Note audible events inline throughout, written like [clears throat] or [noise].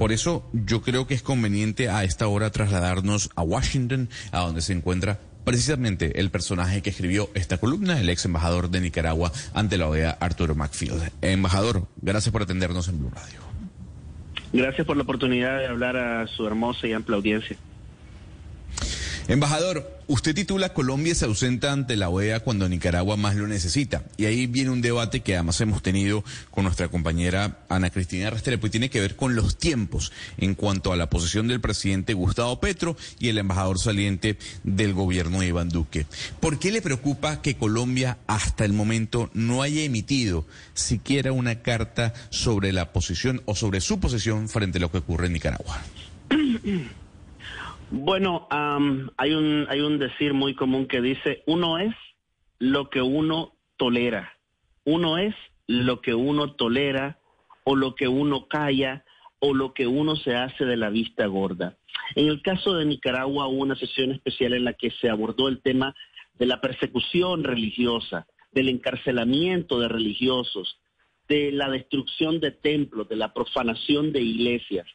Por eso yo creo que es conveniente a esta hora trasladarnos a Washington, a donde se encuentra precisamente el personaje que escribió esta columna, el ex embajador de Nicaragua ante la OEA, Arturo Macfield. Embajador, gracias por atendernos en Blue Radio. Gracias por la oportunidad de hablar a su hermosa y amplia audiencia. Embajador, usted titula Colombia se ausenta ante la OEA cuando Nicaragua más lo necesita. Y ahí viene un debate que además hemos tenido con nuestra compañera Ana Cristina Restrepo y tiene que ver con los tiempos en cuanto a la posición del presidente Gustavo Petro y el embajador saliente del gobierno Iván Duque. ¿Por qué le preocupa que Colombia hasta el momento no haya emitido siquiera una carta sobre la posición o sobre su posición frente a lo que ocurre en Nicaragua? [clears throat] Bueno, hay, un, hay un decir muy común que dice, uno es lo que uno tolera, uno es lo que uno tolera o lo que uno calla o lo que uno se hace de la vista gorda. En el caso de Nicaragua hubo una sesión especial en la que se abordó el tema de la persecución religiosa, del encarcelamiento de religiosos, de la destrucción de templos, de la profanación de iglesias.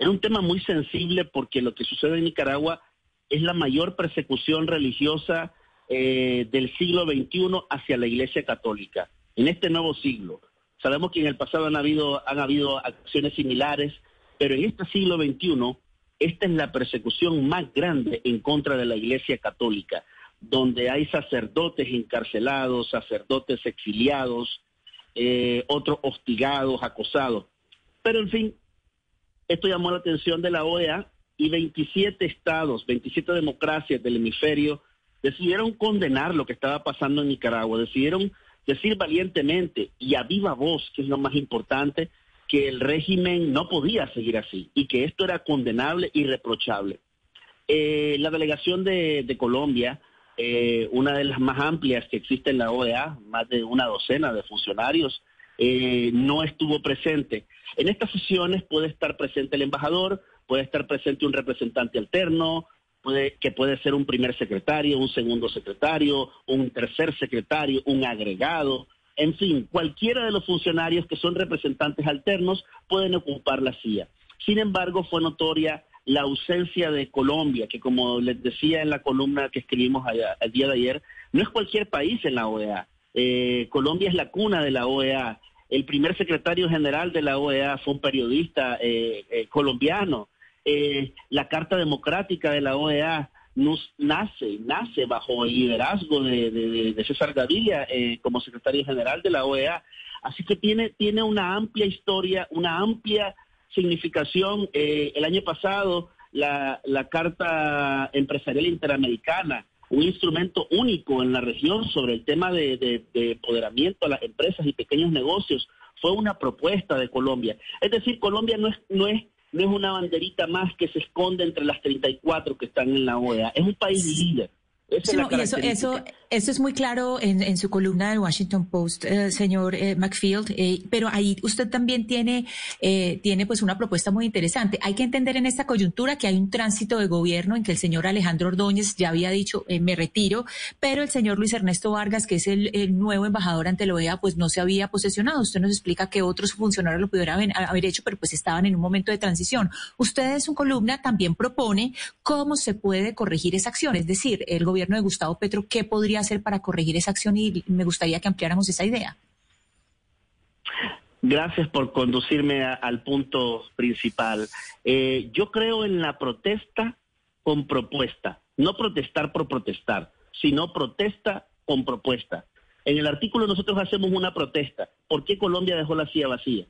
Era un tema muy sensible porque lo que sucede en Nicaragua es la mayor persecución religiosa eh, del siglo XXI hacia la Iglesia Católica, en este nuevo siglo. Sabemos que en el pasado han habido, han habido acciones similares, pero en este siglo XXI esta es la persecución más grande en contra de la Iglesia Católica, donde hay sacerdotes encarcelados, sacerdotes exiliados, eh, otros hostigados, acosados. Pero en fin, esto llamó la atención de la OEA y 27 estados, 27 democracias del hemisferio decidieron condenar lo que estaba pasando en Nicaragua, decidieron decir valientemente y a viva voz, que es lo más importante, que el régimen no podía seguir así y que esto era condenable y reprochable. Eh, la delegación de, Colombia, eh, una de las más amplias que existe en la OEA, más de una docena de funcionarios, eh, no estuvo presente. En estas sesiones puede estar presente el embajador, puede estar presente un representante alterno, puede, que puede ser un primer secretario, un segundo secretario, un tercer secretario, un agregado, en fin, cualquiera de los funcionarios que son representantes alternos pueden ocupar la silla. Sin embargo, fue notoria la ausencia de Colombia, que como les decía en la columna que escribimos el día de ayer, no es cualquier país en la OEA. Eh, Colombia es la cuna de la OEA. El primer secretario general de la OEA fue un periodista eh, eh, colombiano. Eh, la Carta Democrática de la OEA nace, nace bajo el liderazgo de, César Gaviria como secretario general de la OEA. Así que tiene, tiene una amplia historia, una amplia significación. el año pasado, la, la Carta Empresarial Interamericana un instrumento único en la región sobre el tema de, empoderamiento a las empresas y pequeños negocios. Fue una propuesta de Colombia. Es decir, Colombia no es, no es, no es una banderita más que se esconde entre las 34 que están en la OEA. Es un país líder eso, eso, eso es muy claro en, su columna del Washington Post, eh, señor eh, McField, eh, pero ahí usted también tiene, tiene pues una propuesta muy interesante. Hay que entender en esta coyuntura que hay un tránsito de gobierno en que el señor Alejandro Ordóñez ya había dicho me retiro, pero el señor Luis Ernesto Vargas, que es el, nuevo embajador ante la OEA, pues no se había posesionado. Usted nos explica que otros funcionarios lo pudieran haber hecho, pero pues estaban en un momento de transición. Usted en su columna también propone cómo se puede corregir esa acción, es decir, el gobierno de Gustavo Petro, ¿qué podría hacer para corregir esa acción? Y me gustaría que ampliáramos esa idea. Gracias por conducirme al punto principal. Eh, yo creo en la protesta con propuesta, no protestar por protestar, sino protesta con propuesta. En el artículo nosotros hacemos una protesta. ¿Por qué Colombia dejó la silla vacía?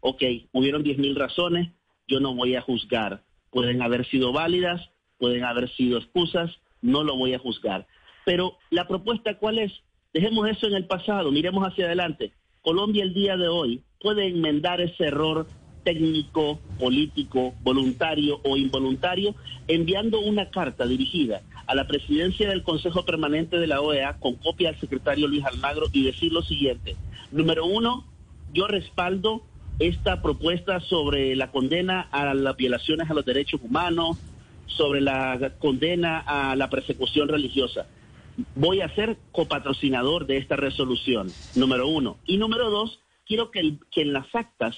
Ok, hubieron 10.000 razones, yo no voy a juzgar. Pueden haber sido válidas, pueden haber sido excusas, no lo voy a juzgar. Pero la propuesta, ¿cuál es? Dejemos eso en el pasado, miremos hacia adelante. Colombia el día de hoy puede enmendar ese error técnico, político, voluntario o involuntario, enviando una carta dirigida a la presidencia del Consejo Permanente de la OEA con copia al secretario Luis Almagro y decir lo siguiente. Número uno, yo respaldo esta propuesta sobre la condena a las violaciones a los derechos humanos, sobre la condena a la persecución religiosa. Voy a ser copatrocinador de esta resolución, número uno. Y número dos, quiero que, en las actas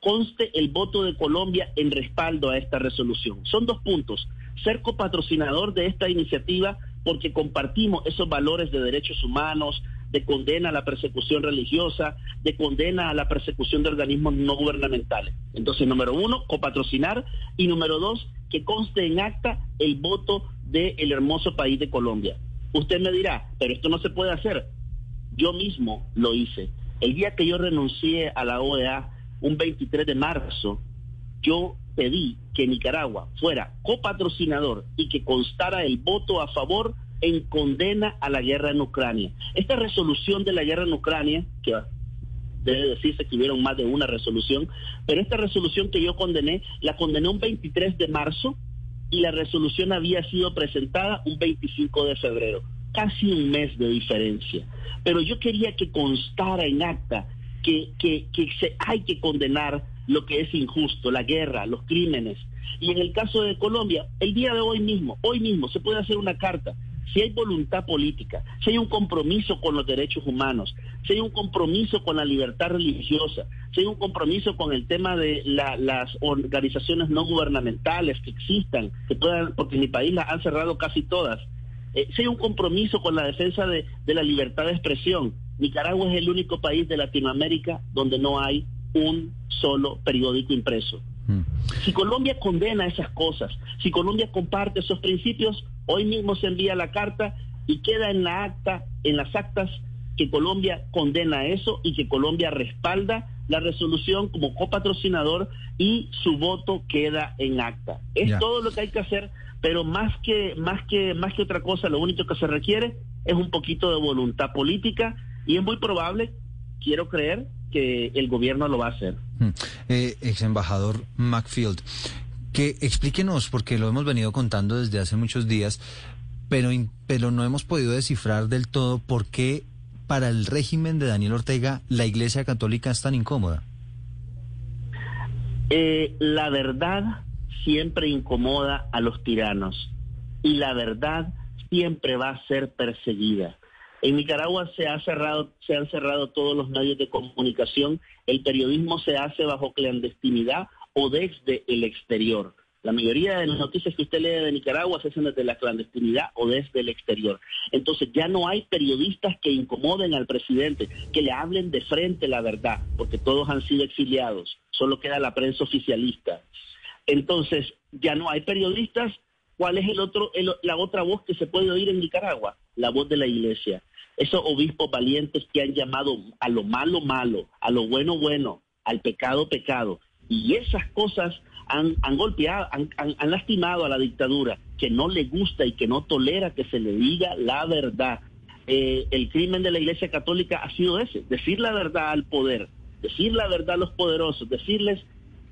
conste el voto de Colombia en respaldo a esta resolución. Son dos puntos. Ser copatrocinador de esta iniciativa porque compartimos esos valores de derechos humanos, de condena a la persecución religiosa, de condena a la persecución de organismos no gubernamentales. Entonces, número uno, copatrocinar y número dos, que conste en acta el voto del hermoso país de Colombia. Usted me dirá, pero esto no se puede hacer. Yo mismo lo hice. El día que yo renuncié a la OEA, un 23 de marzo, yo pedí que Nicaragua fuera copatrocinador y que constara el voto a favor en condena a la guerra en Ucrania. Esta resolución de la guerra en Ucrania, que debe decirse que hubieron más de una resolución, pero esta resolución que yo condené, la condené un 23 de marzo y la resolución había sido presentada un 25 de febrero, casi un mes de diferencia. Pero yo quería que constara en acta que, se, hay que condenar lo que es injusto, la guerra, los crímenes. Y en el caso de Colombia, el día de hoy mismo, hoy mismo se puede hacer una carta si hay voluntad política, si hay un compromiso con los derechos humanos, si hay un compromiso con la libertad religiosa, si hay un compromiso con el tema de las organizaciones no gubernamentales que existan, que puedan, porque en mi país las han cerrado casi todas, eh, si hay un compromiso con la defensa de, de la libertad de expresión, Nicaragua es el único país de Latinoamérica donde no hay un solo periódico impreso. Mm. Si Colombia condena esas cosas, si Colombia comparte esos principios, hoy mismo se envía la carta y queda en la acta, en las actas que Colombia condena eso y que Colombia respalda la resolución como copatrocinador y su voto queda en acta. Es todo lo que hay que hacer, pero más que más que más que otra cosa, lo único que se requiere es un poquito de voluntad política y es muy probable, quiero creer, que el gobierno lo va a hacer. Hmm. Eh, ex embajador Macfield, que explíquenos, porque lo hemos venido contando desde hace muchos días, pero, pero no hemos podido descifrar del todo por qué para el régimen de Daniel Ortega la Iglesia Católica es tan incómoda. Eh, la verdad siempre incomoda a los tiranos y la verdad siempre va a ser perseguida. En Nicaragua se, ha cerrado, se han cerrado todos los medios de comunicación, el periodismo se hace bajo clandestinidad o desde el exterior. La mayoría de las noticias que usted lee de Nicaragua se hacen desde la clandestinidad o desde el exterior. Entonces ya no hay periodistas que incomoden al presidente, que le hablen de frente la verdad, porque todos han sido exiliados. Solo queda la prensa oficialista. Entonces ya no hay periodistas. ¿Cuál es el otro, la otra voz que se puede oír en Nicaragua? La voz de la iglesia esos obispos valientes que han llamado a lo malo malo, a lo bueno bueno, al pecado pecado. Y esas cosas han, golpeado, han, lastimado a la dictadura, que no le gusta y que no tolera que se le diga la verdad. Eh, el crimen de la Iglesia Católica ha sido ese, decir la verdad al poder, decir la verdad a los poderosos, decirles,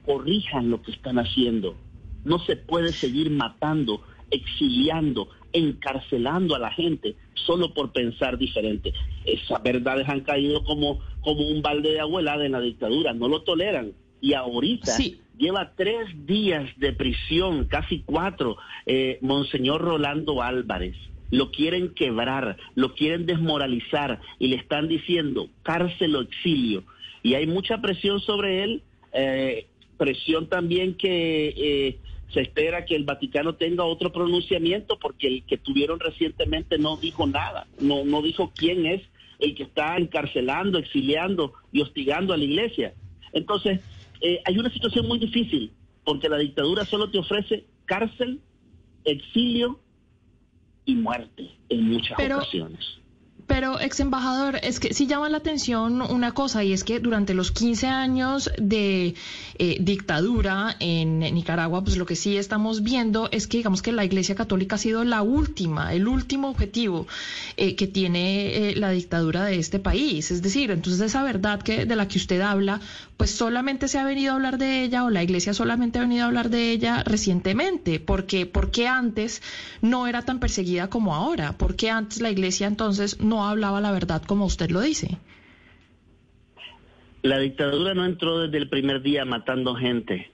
corrijan lo que están haciendo. No se puede seguir matando, exiliando, encarcelando a la gente solo por pensar diferente. Esas verdades han caído como, como un balde de abuelada en la dictadura, no lo toleran. Y ahorita lleva tres días de prisión, casi cuatro, eh, Monseñor Rolando Álvarez. Lo quieren quebrar, lo quieren desmoralizar y le están diciendo cárcel o exilio. Y hay mucha presión sobre él, eh, presión también que eh, se espera que el Vaticano tenga otro pronunciamiento porque el que tuvieron recientemente no dijo nada, no, no dijo quién es el que está encarcelando, exiliando y hostigando a la iglesia. Entonces, eh, hay una situación muy difícil porque la dictadura solo te ofrece cárcel, exilio y muerte en muchas ocasiones. Pero, ex embajador, es que sí llama la atención una cosa, y es que durante los 15 años de eh, dictadura en Nicaragua, pues lo que sí estamos viendo es que, digamos que la Iglesia Católica ha sido la última, el último objetivo eh, que tiene eh, la dictadura de este país. Es decir, entonces esa verdad que de la que usted habla, pues solamente se ha venido a hablar de ella, o la Iglesia solamente ha venido a hablar de ella recientemente. porque ¿Por qué antes no era tan perseguida como ahora? ¿Por qué antes la Iglesia entonces no hablaba la verdad como usted lo dice. La dictadura no entró desde el primer día matando gente.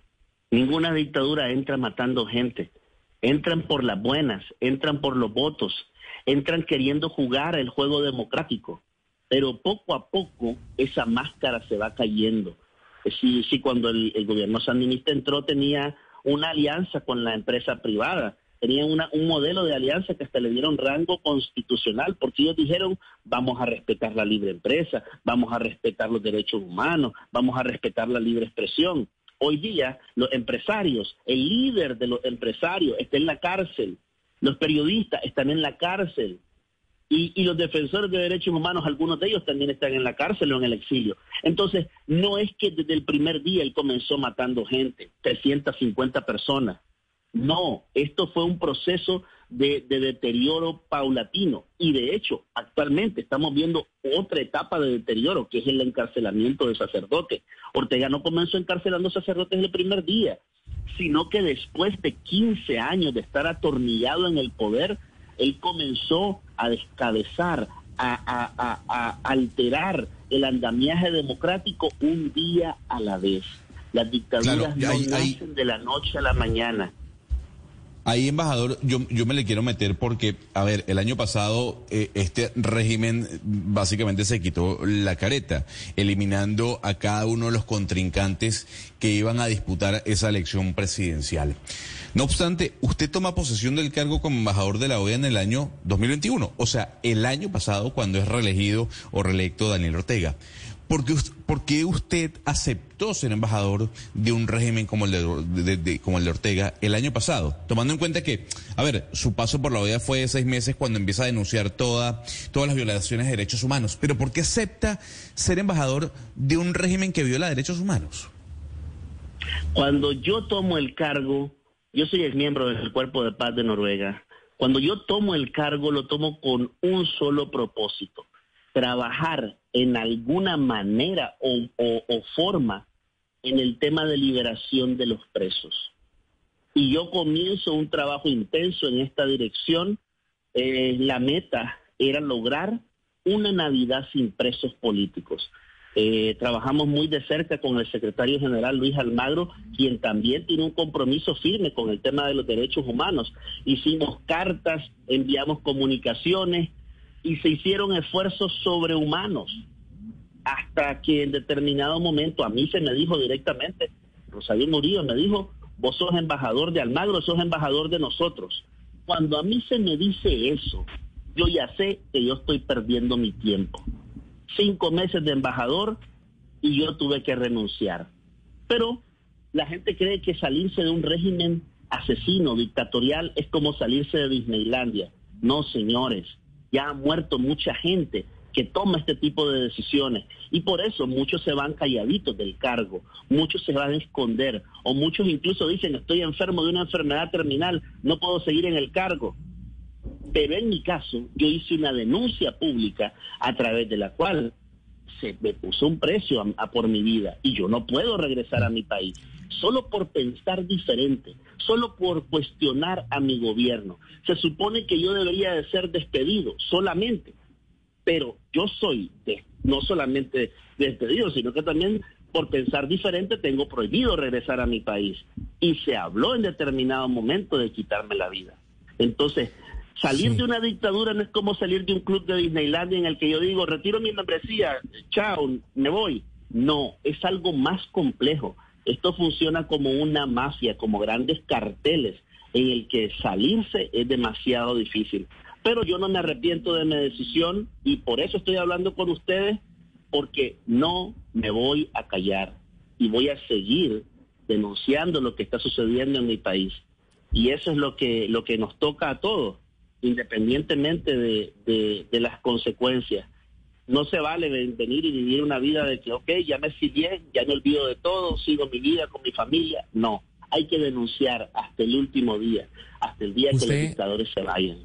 Ninguna dictadura entra matando gente. Entran por las buenas, entran por los votos, entran queriendo jugar el juego democrático. Pero poco a poco esa máscara se va cayendo. Si, si cuando el, gobierno sandinista entró tenía una alianza con la empresa privada, tenían una, un modelo de alianza que hasta le dieron rango constitucional, porque ellos dijeron, vamos a respetar la libre empresa, vamos a respetar los derechos humanos, vamos a respetar la libre expresión. Hoy día los empresarios, el líder de los empresarios está en la cárcel, los periodistas están en la cárcel y, y, los defensores de derechos humanos, algunos de ellos también están en la cárcel o en el exilio. Entonces, no es que desde el primer día él comenzó matando gente, 350 personas. No, esto fue un proceso de, deterioro paulatino. Y de hecho, actualmente estamos viendo otra etapa de deterioro, que es el encarcelamiento de sacerdotes. Ortega no comenzó encarcelando sacerdotes el primer día, sino que después de 15 años de estar atornillado en el poder, él comenzó a descabezar, a, alterar el andamiaje democrático un día a la vez. Las dictaduras no nacen de la noche a la mañana. Ahí, embajador, yo, yo me le quiero meter porque, a ver, el año pasado eh, este régimen básicamente se quitó la careta, eliminando a cada uno de los contrincantes que iban a disputar esa elección presidencial. No obstante, usted toma posesión del cargo como embajador de la OEA en el año 2021, o sea, el año pasado cuando es reelegido o reelecto Daniel Ortega. ¿Por qué, usted aceptó ser embajador de un régimen como el de, como el de Ortega el año pasado? Tomando en cuenta que, a ver, su paso por la OEA fue de seis meses cuando empieza a denunciar toda, todas las violaciones de derechos humanos. Pero ¿por qué acepta ser embajador de un régimen que viola derechos humanos? Cuando yo tomo el cargo, yo soy el miembro del Cuerpo de Paz de Noruega. Cuando yo tomo el cargo, lo tomo con un solo propósito, trabajar en alguna manera o, forma en el tema de liberación de los presos. Y yo comienzo un trabajo intenso en esta dirección. Eh, la meta era lograr una Navidad sin presos políticos. Eh, trabajamos muy de cerca con el secretario general Luis Almagro, quien también tiene un compromiso firme con el tema de los derechos humanos. Hicimos cartas, enviamos comunicaciones, y se hicieron esfuerzos sobrehumanos hasta que en determinado momento a mí se me dijo directamente, Rosario Murillo me dijo, vos sos embajador de Almagro, sos embajador de nosotros. Cuando a mí se me dice eso, yo ya sé que yo estoy perdiendo mi tiempo. Cinco meses de embajador y yo tuve que renunciar. Pero la gente cree que salirse de un régimen asesino, dictatorial, es como salirse de Disneylandia. No, señores ya ha muerto mucha gente que toma este tipo de decisiones y por eso muchos se van calladitos del cargo, muchos se van a esconder o muchos incluso dicen estoy enfermo de una enfermedad terminal, no puedo seguir en el cargo. Pero en mi caso yo hice una denuncia pública a través de la cual se me puso un precio a por mi vida y yo no puedo regresar a mi país solo por pensar diferente, solo por cuestionar a mi gobierno. Se supone que yo debería de ser despedido solamente, pero yo soy no solamente despedido, sino que también por pensar diferente tengo prohibido regresar a mi país. Y se habló en determinado momento de quitarme la vida. Entonces, salir de una dictadura no es como salir de un club de Disneylandia en el que yo digo, retiro mi membresía, chao, me voy. No, es algo más complejo. Esto funciona como una mafia, como grandes carteles en el que salirse es demasiado difícil. Pero yo no me arrepiento de mi decisión y por eso estoy hablando con ustedes, porque no me voy a callar y voy a seguir denunciando lo que está sucediendo en mi país. Y eso es lo que, lo que nos toca a todos, independientemente de, de las consecuencias. No se vale venir y vivir una vida de que, ok, ya me bien, ya me olvido de todo, sigo mi vida con mi familia. No, hay que denunciar hasta el último día, hasta el día que los dictadores se vayan.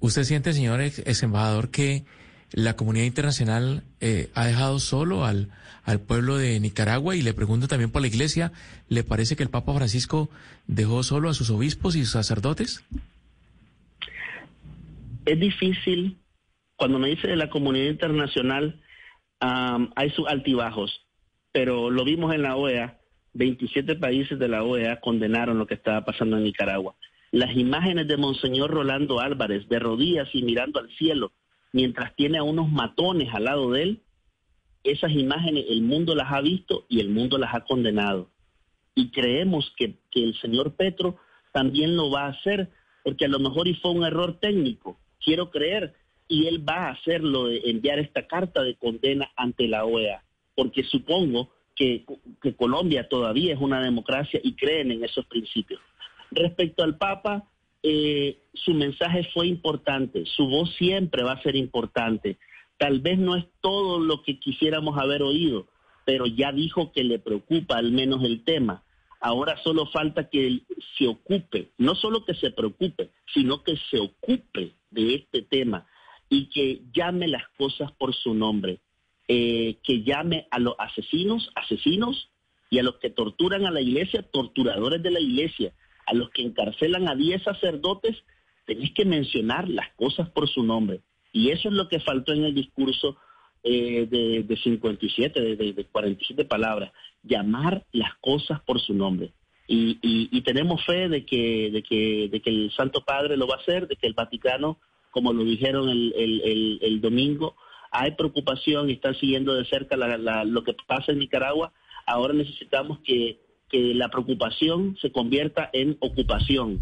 ¿Usted siente, señor ex, embajador, que la comunidad internacional eh, ha dejado solo al, al pueblo de Nicaragua? Y le pregunto también por la iglesia, ¿le parece que el Papa Francisco dejó solo a sus obispos y sus sacerdotes? Es difícil cuando me dice de la comunidad internacional, hay sus altibajos, pero lo vimos en la OEA, 27 países de la OEA condenaron lo que estaba pasando en Nicaragua. Las imágenes de Monseñor Rolando Álvarez de rodillas y mirando al cielo mientras tiene a unos matones al lado de él, esas imágenes el mundo las ha visto y el mundo las ha condenado. Y creemos que, que el señor Petro también lo va a hacer, porque a lo mejor y fue un error técnico, quiero creer, y él va a hacerlo de enviar esta carta de condena ante la OEA, porque supongo que, Colombia todavía es una democracia y creen en esos principios. Respecto al Papa, eh, su mensaje fue importante, su voz siempre va a ser importante. Tal vez no es todo lo que quisiéramos haber oído, pero ya dijo que le preocupa al menos el tema. Ahora solo falta que se ocupe, no solo que se preocupe, sino que se ocupe de este tema y que llame las cosas por su nombre, eh, que llame a los asesinos, asesinos, y a los que torturan a la iglesia, torturadores de la iglesia, a los que encarcelan a 10 sacerdotes, tenéis que mencionar las cosas por su nombre. Y eso es lo que faltó en el discurso eh, de, de, 57, de, de, 47 palabras, llamar las cosas por su nombre. Y, y, tenemos fe de que, de, que, de que el Santo Padre lo va a hacer, de que el Vaticano, como lo dijeron el, el, el, domingo, hay preocupación y están siguiendo de cerca lo que pasa en Nicaragua. Ahora necesitamos que que la preocupación se convierta en ocupación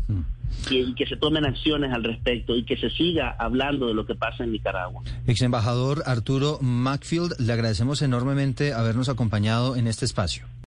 mm. y, que se tomen acciones al respecto y que se siga hablando de lo que pasa en Nicaragua. Ex embajador Arturo Macfield, le agradecemos enormemente habernos acompañado en este espacio.